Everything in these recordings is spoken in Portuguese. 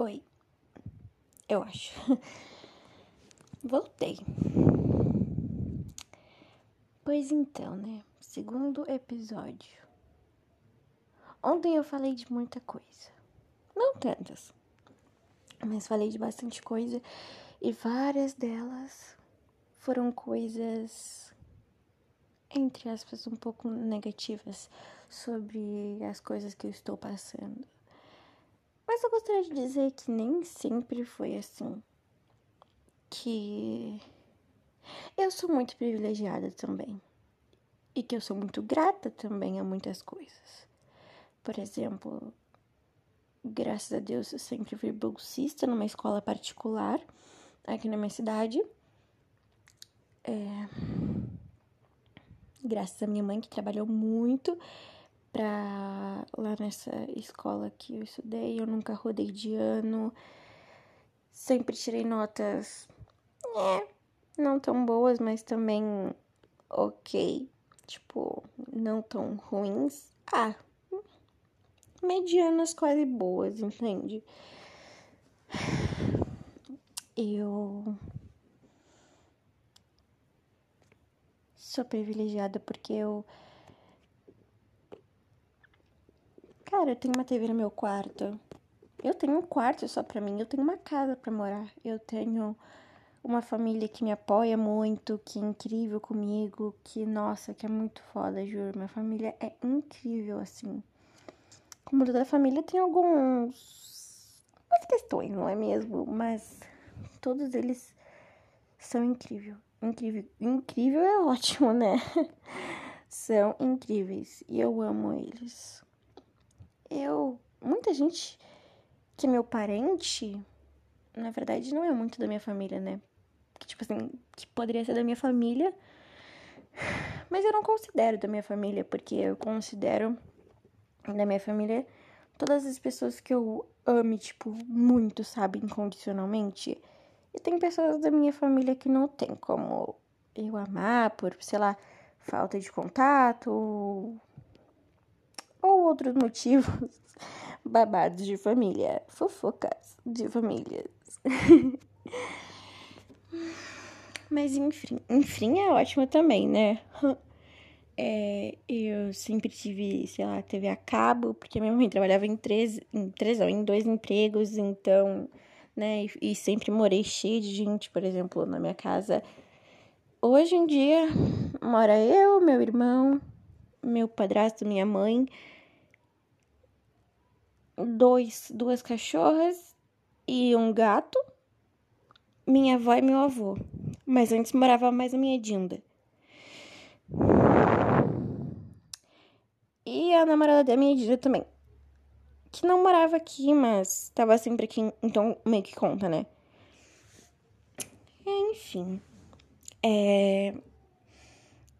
Oi. Eu acho. Voltei. Pois então, né? Segundo episódio. Ontem eu falei de muita coisa. Não tantas. Mas falei de bastante coisa. E várias delas foram coisas, entre aspas, um pouco negativas sobre as coisas que eu estou passando. Mas eu gostaria de dizer que nem sempre foi assim. Que eu sou muito privilegiada também. E que eu sou muito grata também a muitas coisas. Por exemplo, graças a Deus eu sempre fui bolsista numa escola particular aqui na minha cidade. É... Graças à minha mãe que trabalhou muito pra lá nessa escola que eu estudei. Eu nunca rodei de ano. Sempre tirei notas, é, não tão boas, mas também ok. Tipo, não tão ruins. Ah, medianas quase boas, entende? Eu sou privilegiada porque eu Cara, eu tenho uma TV no meu quarto. Eu tenho um quarto só pra mim. Eu tenho uma casa pra morar. Eu tenho uma família que me apoia muito, que é incrível comigo, que, nossa, que é muito foda, juro. Minha família é incrível, assim. Como toda família, tem alguns. umas questões, não é mesmo? Mas todos eles são incríveis. Incrível. Incrível é ótimo, né? são incríveis. E eu amo eles eu. Muita gente que é meu parente, na verdade, não é muito da minha família, né? Tipo assim, que poderia ser da minha família, mas eu não considero da minha família, porque eu considero da minha família todas as pessoas que eu ame, tipo, muito, sabe, incondicionalmente. E tem pessoas da minha família que não tem como eu amar por, sei lá, falta de contato, ou outros motivos babados de família, fofocas de famílias. Mas enfim, enfim é ótimo também, né? É, eu sempre tive, sei lá, TV a cabo, porque minha mãe trabalhava em três, em três, não, em dois empregos, então, né, e, e sempre morei cheio de gente, por exemplo, na minha casa. Hoje em dia, mora eu, meu irmão, meu padrasto, minha mãe, dois, duas cachorras e um gato, minha avó e meu avô. Mas antes morava mais a minha Dinda. E a namorada da minha Dinda também. Que não morava aqui, mas estava sempre aqui, então meio que conta, né? Enfim. É...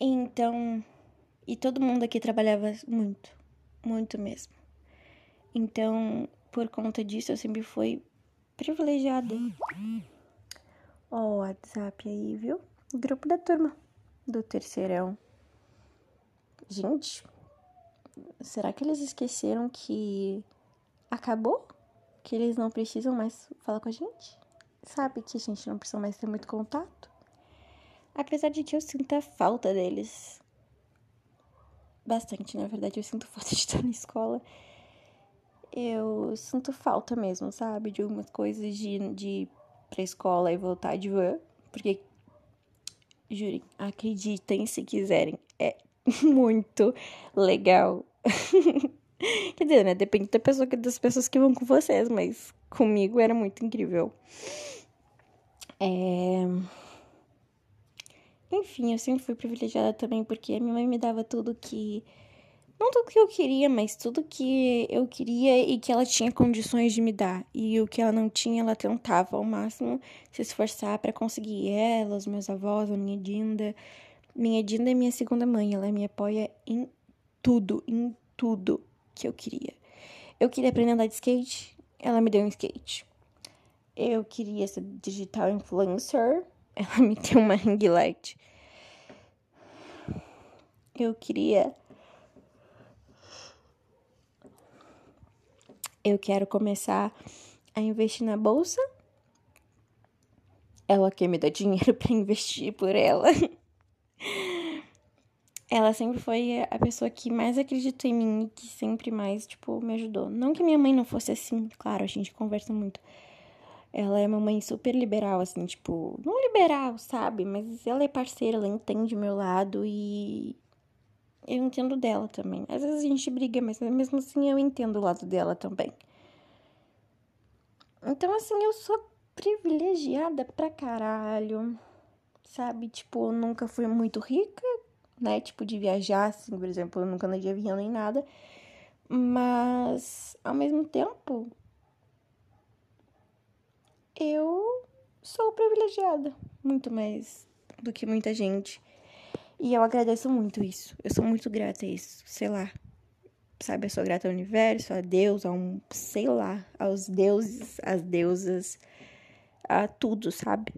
Então. E todo mundo aqui trabalhava muito. Muito mesmo. Então, por conta disso, eu sempre fui privilegiada. Ó, o WhatsApp aí, viu? Grupo da turma do terceirão. Gente, será que eles esqueceram que acabou? Que eles não precisam mais falar com a gente? Sabe que a gente não precisa mais ter muito contato? Apesar de que eu sinto a falta deles. Bastante, na verdade, eu sinto falta de estar na escola eu sinto falta mesmo, sabe? De algumas coisas de, de ir pra escola e voltar de van. Porque, jurem, acreditem se quiserem, é muito legal. Quer dizer, né? Depende da pessoa, das pessoas que vão com vocês, mas comigo era muito incrível. É... Enfim, eu sempre fui privilegiada também porque minha mãe me dava tudo que não tudo que eu queria, mas tudo que eu queria e que ela tinha condições de me dar. E o que ela não tinha, ela tentava ao máximo se esforçar para conseguir. Ela, os meus avós, a minha Dinda. Minha Dinda é minha segunda mãe, ela me apoia em tudo, em tudo que eu queria. Eu queria aprender a andar de skate, ela me deu um skate. Eu queria ser digital influencer, ela me deu uma ring light. Eu queria eu quero começar a investir na bolsa. Ela quer me dar dinheiro para investir por ela. ela sempre foi a pessoa que mais acreditou em mim e que sempre mais, tipo, me ajudou. Não que minha mãe não fosse assim, claro, a gente conversa muito. Ela é uma mãe super liberal, assim, tipo, não liberal, sabe? Mas ela é parceira, ela entende meu lado e eu entendo dela também. Às vezes a gente briga, mas mesmo assim eu entendo o lado dela também. Então, assim, eu sou privilegiada pra caralho, sabe? Tipo, eu nunca fui muito rica, né? Tipo, de viajar, assim, por exemplo, eu nunca andei de avião nem nada. Mas, ao mesmo tempo, eu sou privilegiada, muito mais do que muita gente. E eu agradeço muito isso. Eu sou muito grata a isso. Sei lá. Sabe, eu sou grata ao universo, a Deus, a um, sei lá, aos deuses, às deusas, a tudo, sabe?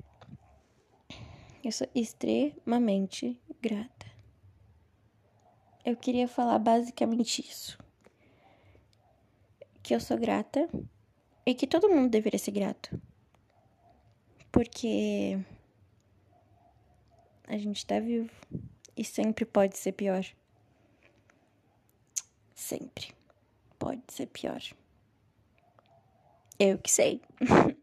Eu sou extremamente grata. Eu queria falar basicamente isso. Que eu sou grata e que todo mundo deveria ser grato. Porque a gente tá vivo e sempre pode ser pior. Sempre pode ser pior. Eu que sei.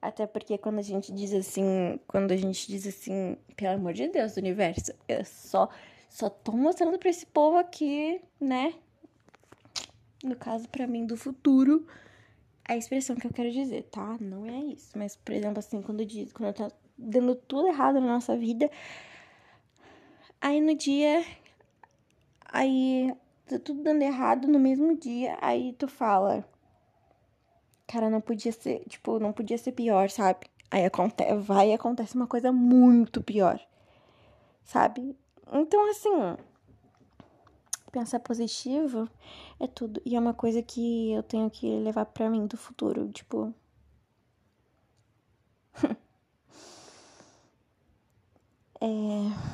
Até porque quando a gente diz assim, quando a gente diz assim, pelo amor de Deus, do universo, eu só só tô mostrando para esse povo aqui, né? No caso para mim do futuro, a expressão que eu quero dizer, tá? Não é isso, mas por exemplo assim, quando diz, quando tá dando tudo errado na nossa vida, Aí no dia. Aí tá tudo dando errado no mesmo dia. Aí tu fala. Cara, não podia ser. Tipo, não podia ser pior, sabe? Aí acontece, vai e acontece uma coisa muito pior. Sabe? Então, assim. Pensar positivo é tudo. E é uma coisa que eu tenho que levar pra mim do futuro. Tipo. é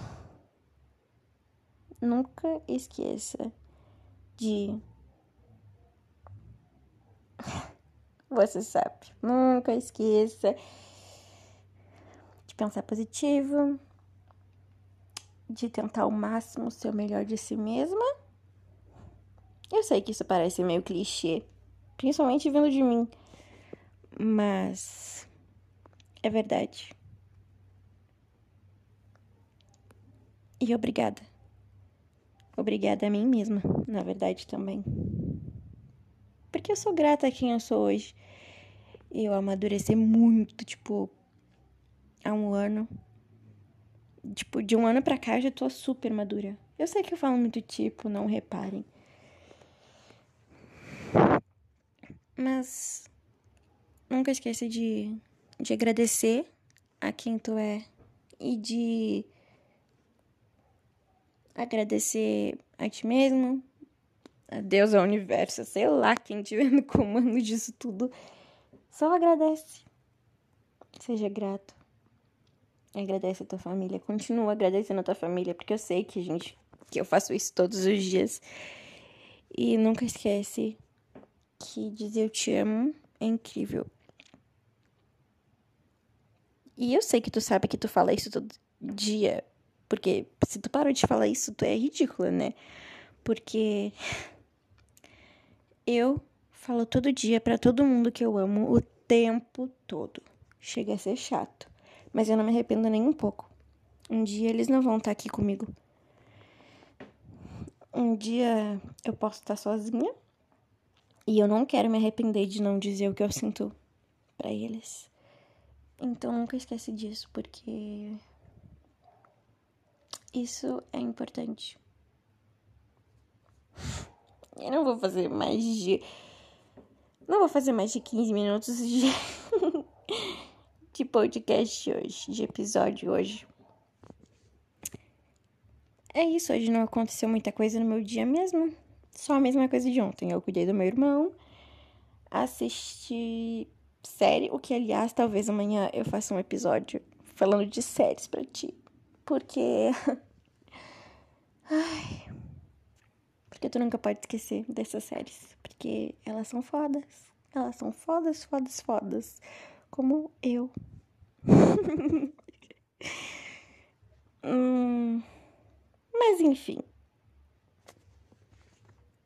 nunca esqueça de. Você sabe, nunca esqueça de pensar positivo, de tentar o máximo ser o melhor de si mesma. Eu sei que isso parece meio clichê, principalmente vindo de mim, mas é verdade. E obrigada. Obrigada a mim mesma, na verdade também. Porque eu sou grata a quem eu sou hoje. Eu amadureci muito, tipo, há um ano. Tipo, de um ano pra cá eu já tô super madura. Eu sei que eu falo muito tipo, não reparem. Mas nunca esqueça de, de agradecer a quem tu é e de agradecer a ti mesmo, a Deus, ao universo, sei lá quem estiver no comando disso tudo. Só agradece. Seja grato. Agradece a tua família. Continua agradecendo a tua família, porque eu sei que gente que eu faço isso todos os dias. E nunca esquece que dizer eu te amo é incrível. E eu sei que tu sabe que tu fala isso todo dia, porque se tu parou de falar isso, tu é ridícula, né? Porque eu falo todo dia para todo mundo que eu amo o tempo todo. Chega a ser chato, mas eu não me arrependo nem um pouco. Um dia eles não vão estar aqui comigo. Um dia eu posso estar sozinha e eu não quero me arrepender de não dizer o que eu sinto para eles. Então nunca esquece disso, porque isso é importante. Eu não vou fazer mais de. Não vou fazer mais de 15 minutos de, de podcast hoje, de episódio hoje. É isso, hoje não aconteceu muita coisa no meu dia mesmo. Só a mesma coisa de ontem. Eu cuidei do meu irmão, assisti série, o que aliás talvez amanhã eu faça um episódio falando de séries para ti. Porque. Ai. Porque tu nunca pode esquecer dessas séries. Porque elas são fodas. Elas são fodas, fodas, fodas. Como eu. hum, mas enfim.